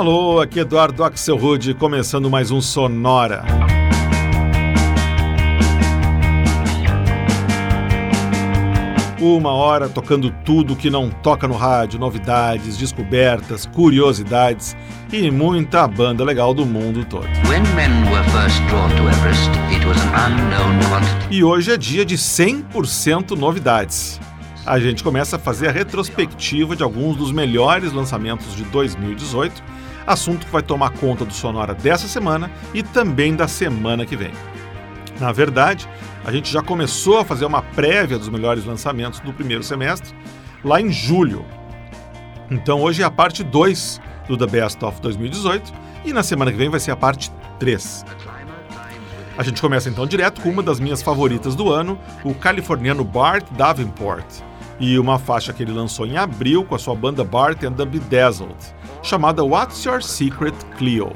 Alô, aqui Eduardo Axel Rude, começando mais um Sonora. Uma hora tocando tudo que não toca no rádio, novidades, descobertas, curiosidades e muita banda legal do mundo todo. e hoje é dia de 100% novidades. A gente começa a fazer a retrospectiva de alguns dos melhores lançamentos de 2018, assunto que vai tomar conta do Sonora dessa semana e também da semana que vem. Na verdade, a gente já começou a fazer uma prévia dos melhores lançamentos do primeiro semestre, lá em julho. Então hoje é a parte 2 do The Best of 2018 e na semana que vem vai ser a parte 3. A gente começa então direto com uma das minhas favoritas do ano, o californiano Bart Davenport, e uma faixa que ele lançou em abril com a sua banda Bart and the Bedazzled, chamada What's Your Secret Cleo.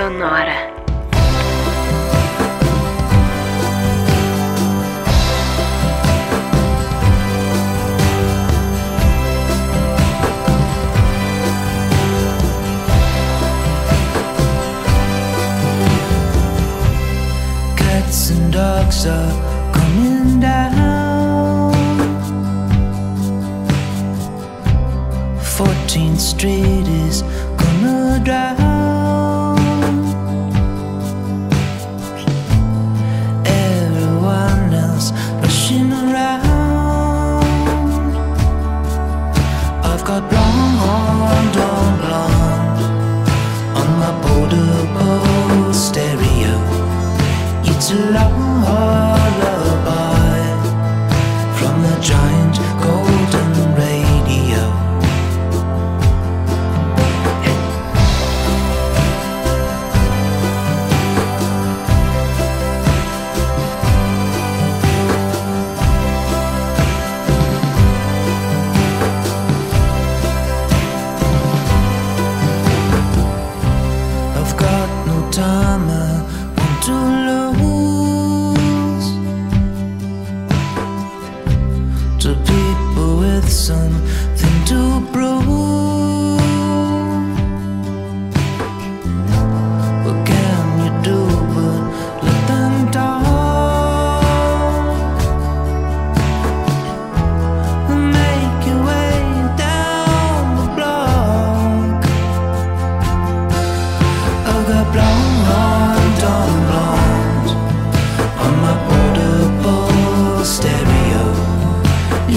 sonora. Cats and dogs are coming down Fourteenth Street is gonna drive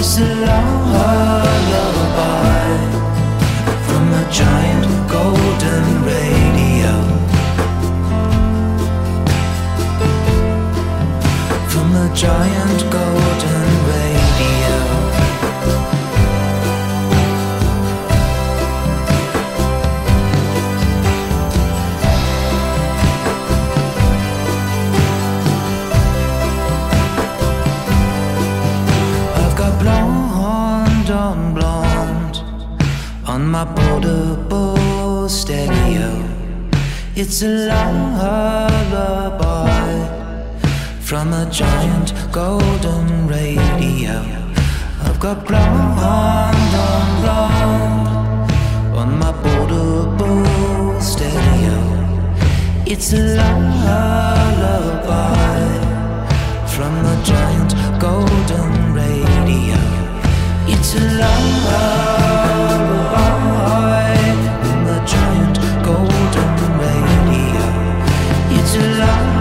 is. It's a lullaby from a giant golden radio. I've got blonde on blonde on my portable stereo. It's a lullaby from a giant golden radio. It's a lullaby. to love.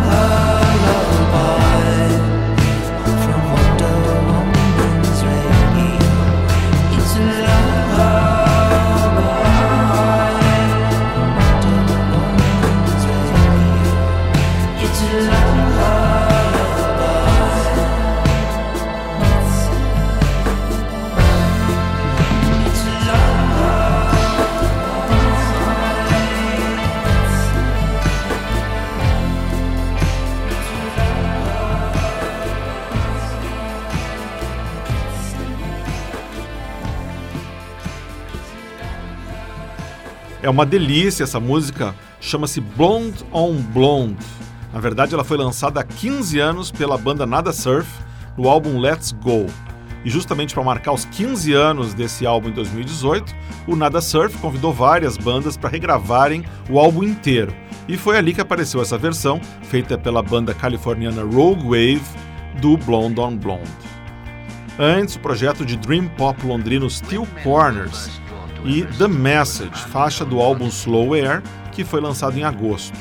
É uma delícia essa música, chama-se Blonde on Blonde. Na verdade, ela foi lançada há 15 anos pela banda Nada Surf no álbum Let's Go. E justamente para marcar os 15 anos desse álbum em 2018, o Nada Surf convidou várias bandas para regravarem o álbum inteiro. E foi ali que apareceu essa versão, feita pela banda californiana Rogue Wave, do Blonde on Blonde. Antes, o projeto de dream pop londrino Steel Corners e The Message, faixa do álbum Slow Air, que foi lançado em agosto.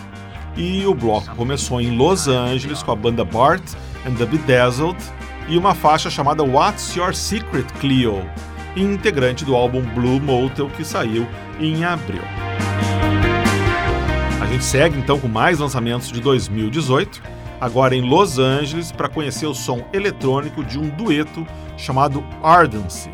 E o bloco começou em Los Angeles com a banda Bart and the Bedazzled e uma faixa chamada What's Your Secret Cleo, integrante do álbum Blue Motel que saiu em abril. A gente segue então com mais lançamentos de 2018, agora em Los Angeles, para conhecer o som eletrônico de um dueto chamado Ardency.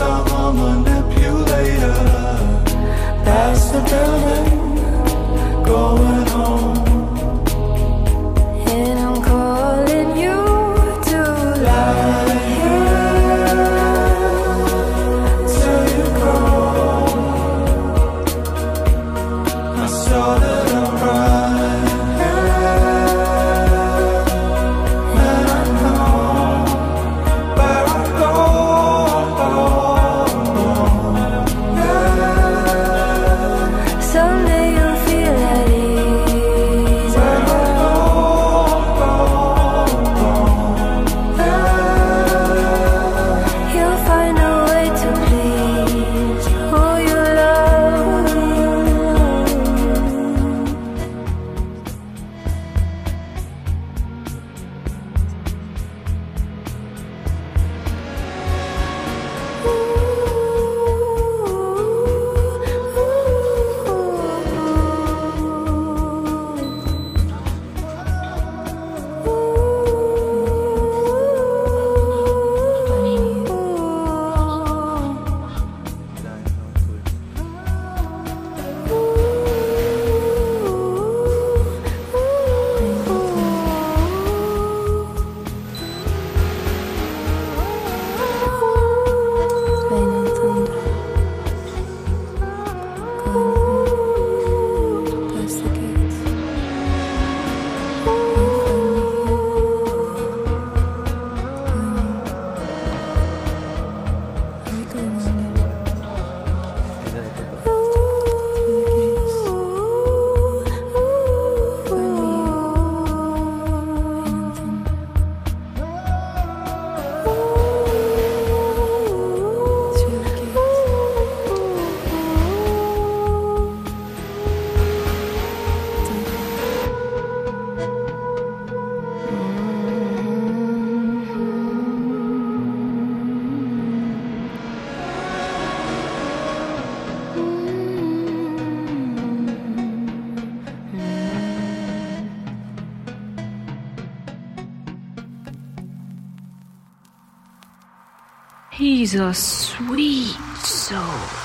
I'm a manipulator That's the devil going home She's a sweet soul.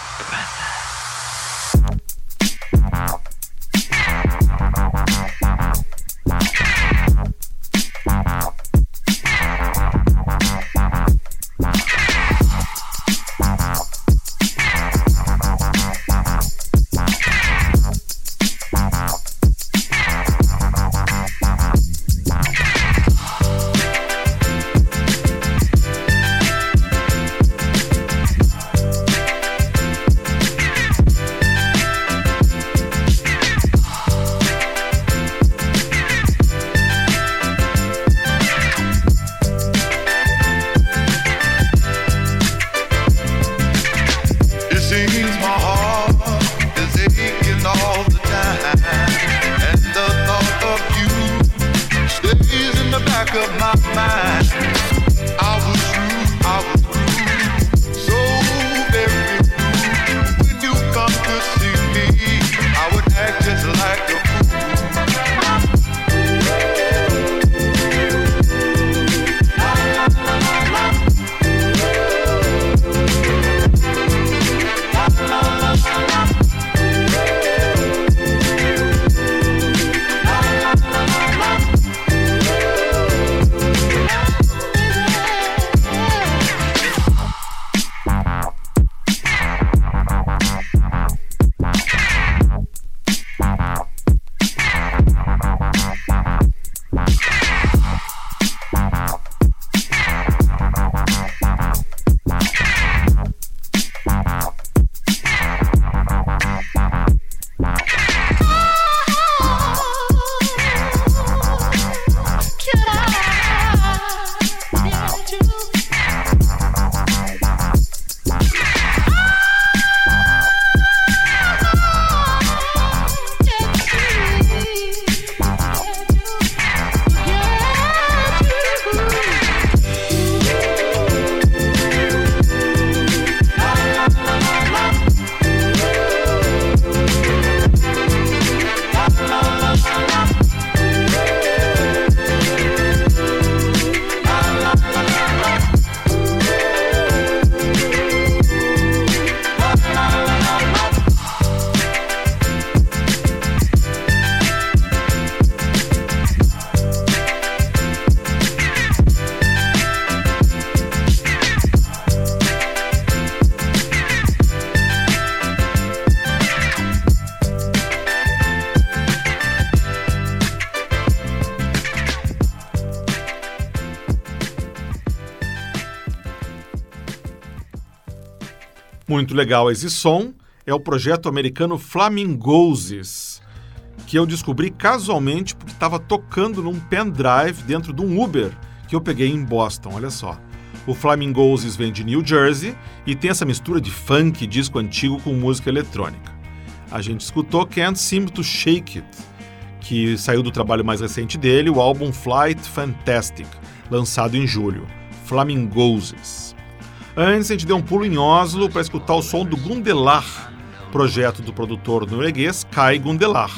Muito legal esse som. É o projeto americano Flamingoses, que eu descobri casualmente porque estava tocando num pendrive dentro de um Uber que eu peguei em Boston, olha só. O Flamingoses vem de New Jersey e tem essa mistura de funk, disco antigo com música eletrônica. A gente escutou Can't Seem to Shake It, que saiu do trabalho mais recente dele, o álbum Flight Fantastic, lançado em julho. Flamingoses. Antes, a gente deu um pulo em Oslo para escutar o som do Gundelar, projeto do produtor norueguês Kai Gundelar.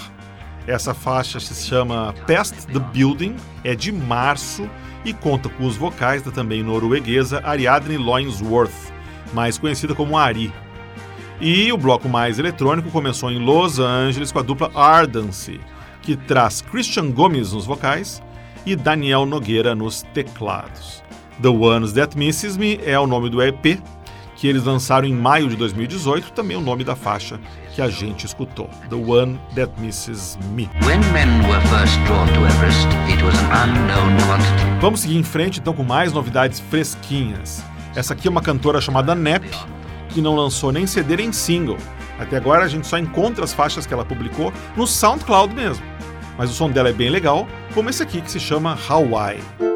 Essa faixa se chama Past the Building, é de março e conta com os vocais da também norueguesa Ariadne Loinsworth, mais conhecida como Ari. E o bloco mais eletrônico começou em Los Angeles com a dupla Ardency, que traz Christian Gomes nos vocais e Daniel Nogueira nos teclados. The Ones That Misses Me é o nome do EP que eles lançaram em maio de 2018, também o nome da faixa que a gente escutou, The One That Misses Me. When men were first drawn to Everest, it was an unknown quantity. Vamos seguir em frente então com mais novidades fresquinhas. Essa aqui é uma cantora chamada Nep, que não lançou nem CD nem single. Até agora a gente só encontra as faixas que ela publicou no SoundCloud mesmo. Mas o som dela é bem legal, como esse aqui que se chama Hawaii.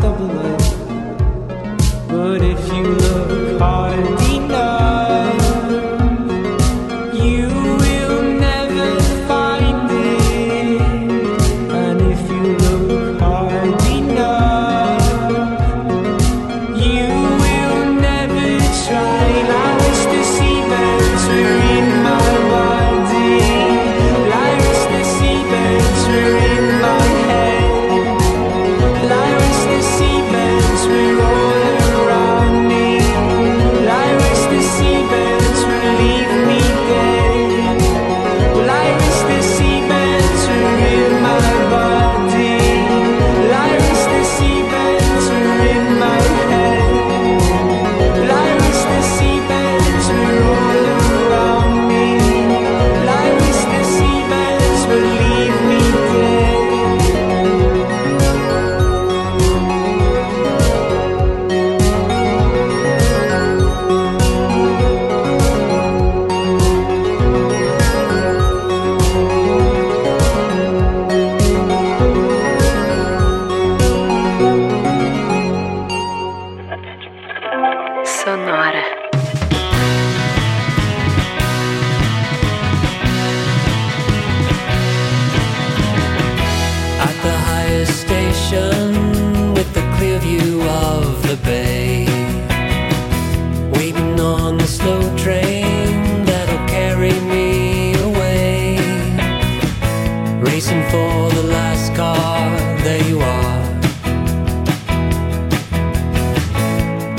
Double life. But if you look hard enough,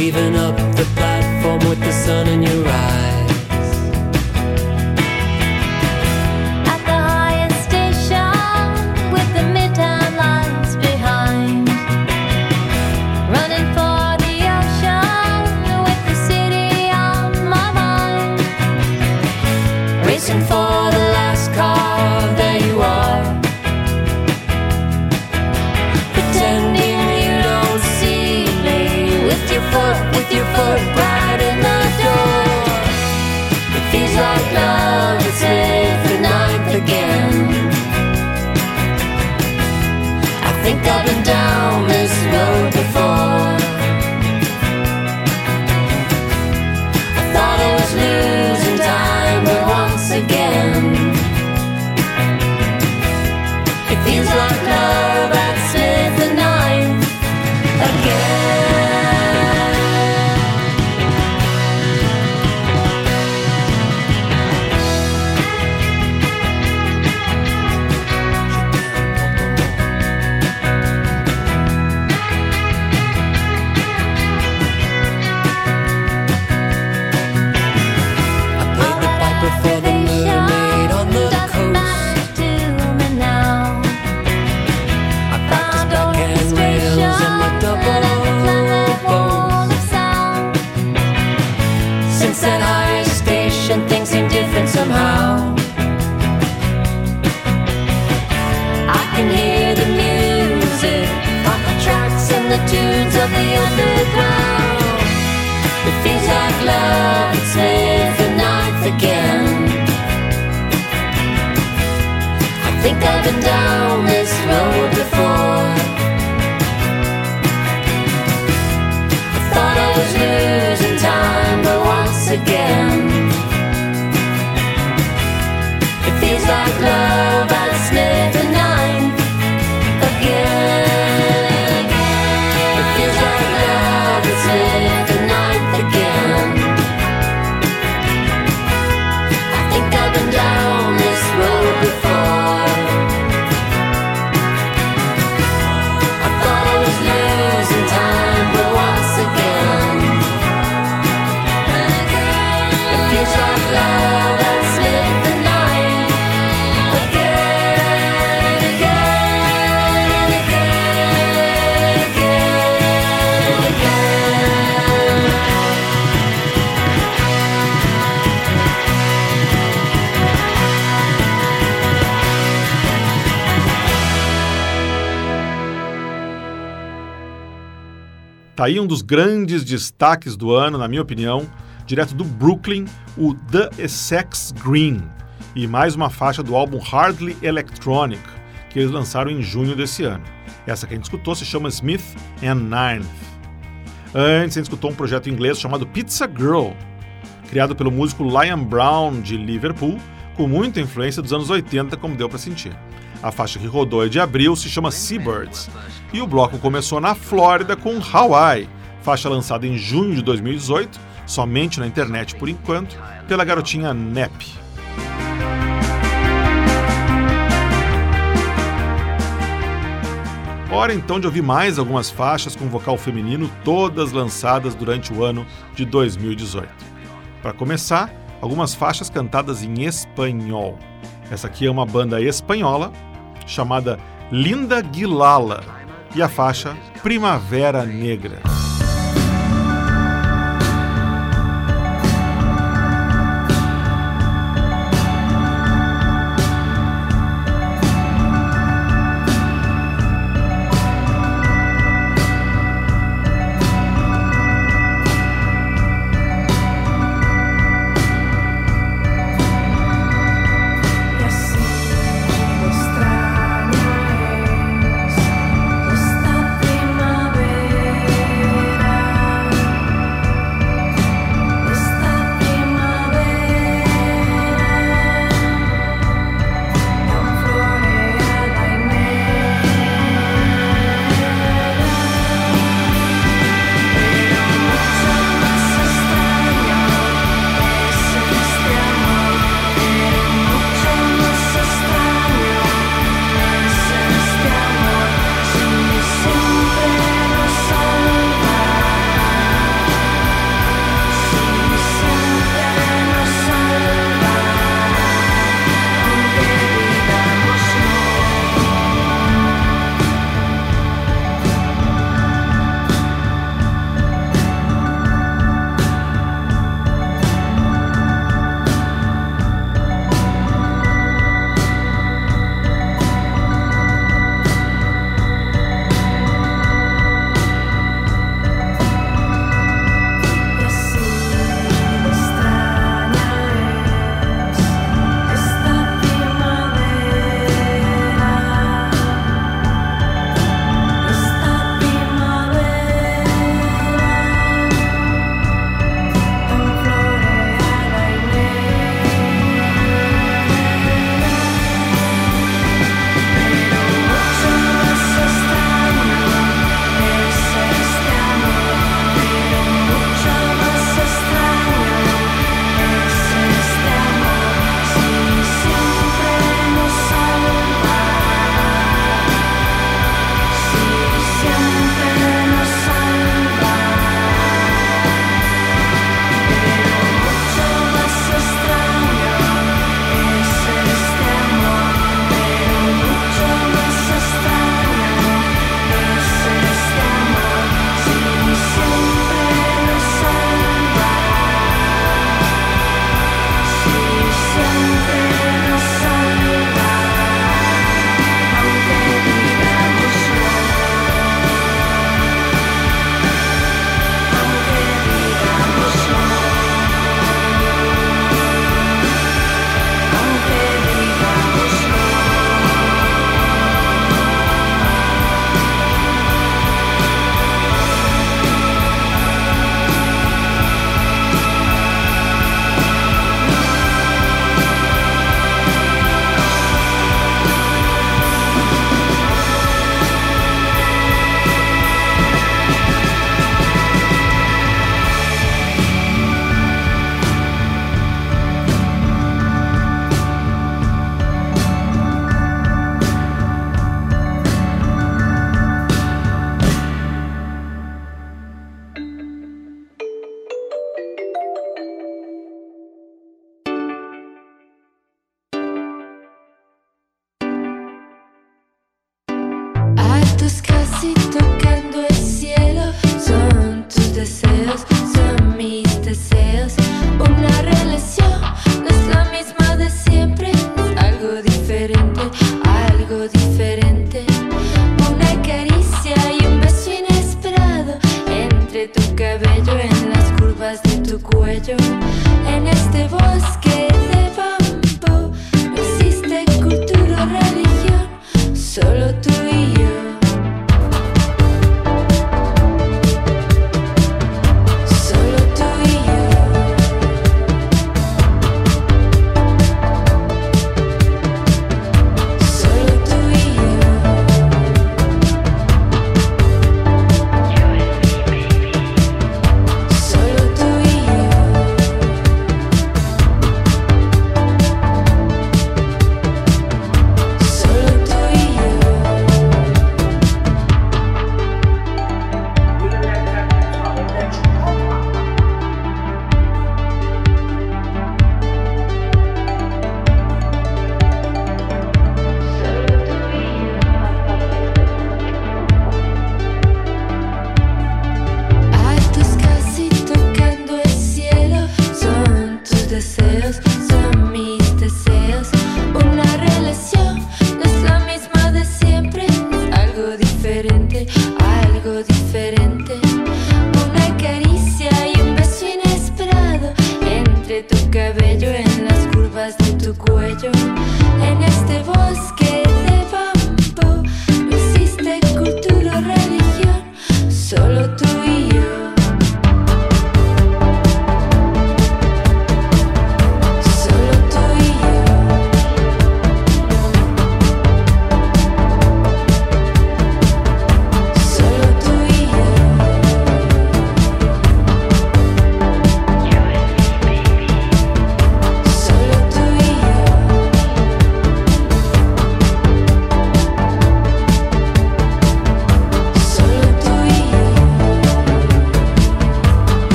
Weaving and down. Tá aí um dos grandes destaques do ano, na minha opinião, direto do Brooklyn, o The Essex Green, e mais uma faixa do álbum Hardly Electronic, que eles lançaram em junho desse ano. Essa que a gente escutou se chama Smith and Ninth. Antes a gente escutou um projeto inglês chamado Pizza Girl, criado pelo músico Liam Brown de Liverpool, com muita influência dos anos 80, como deu para sentir. A faixa que rodou é de abril se chama Seabirds, e o bloco começou na Flórida com Hawaii, faixa lançada em junho de 2018, somente na internet por enquanto, pela garotinha Nep. Hora então de ouvir mais algumas faixas com vocal feminino, todas lançadas durante o ano de 2018. Para começar, algumas faixas cantadas em espanhol. Essa aqui é uma banda espanhola chamada Linda Guilala e a faixa Primavera Negra.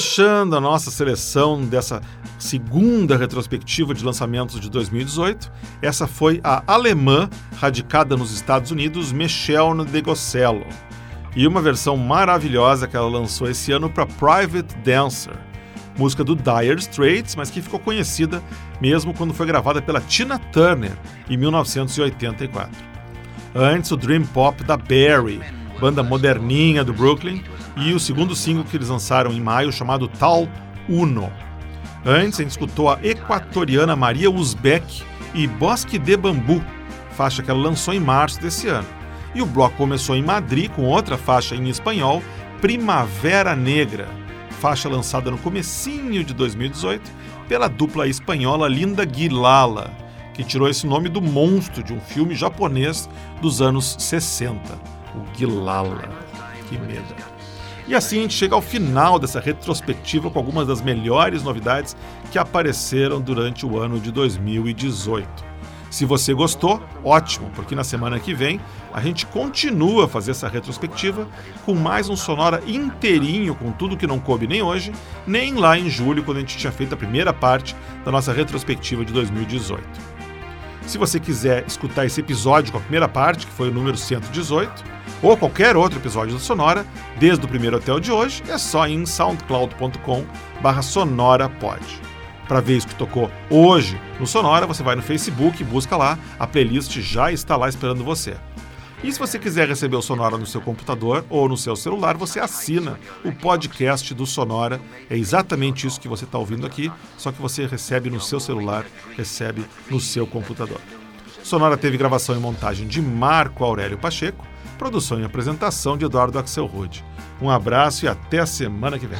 Fechando a nossa seleção dessa segunda retrospectiva de lançamentos de 2018, essa foi a alemã radicada nos Estados Unidos, Michelle Degocello, e uma versão maravilhosa que ela lançou esse ano para Private Dancer, música do Dire Straits, mas que ficou conhecida mesmo quando foi gravada pela Tina Turner em 1984. Antes, o Dream Pop da Barry, banda moderninha do Brooklyn, e o segundo single que eles lançaram em maio, chamado Tal Uno. Antes, a gente escutou a equatoriana Maria Uzbek e Bosque de Bambu, faixa que ela lançou em março desse ano. E o bloco começou em Madrid com outra faixa em espanhol, Primavera Negra, faixa lançada no comecinho de 2018 pela dupla espanhola Linda Guilala, que tirou esse nome do monstro de um filme japonês dos anos 60, o Guilala. Que medo. E assim a gente chega ao final dessa retrospectiva com algumas das melhores novidades que apareceram durante o ano de 2018. Se você gostou, ótimo, porque na semana que vem a gente continua a fazer essa retrospectiva com mais um sonora inteirinho, com tudo que não coube nem hoje, nem lá em julho, quando a gente tinha feito a primeira parte da nossa retrospectiva de 2018. Se você quiser escutar esse episódio com a primeira parte, que foi o número 118, ou qualquer outro episódio da Sonora, desde o primeiro até o de hoje, é só em soundcloud.com/sonorapod. Para ver isso que tocou hoje no Sonora, você vai no Facebook, busca lá, a playlist já está lá esperando você. E se você quiser receber o Sonora no seu computador ou no seu celular, você assina o podcast do Sonora. É exatamente isso que você está ouvindo aqui, só que você recebe no seu celular, recebe no seu computador. Sonora teve gravação e montagem de Marco Aurélio Pacheco, produção e apresentação de Eduardo Axel Rude. Um abraço e até a semana que vem.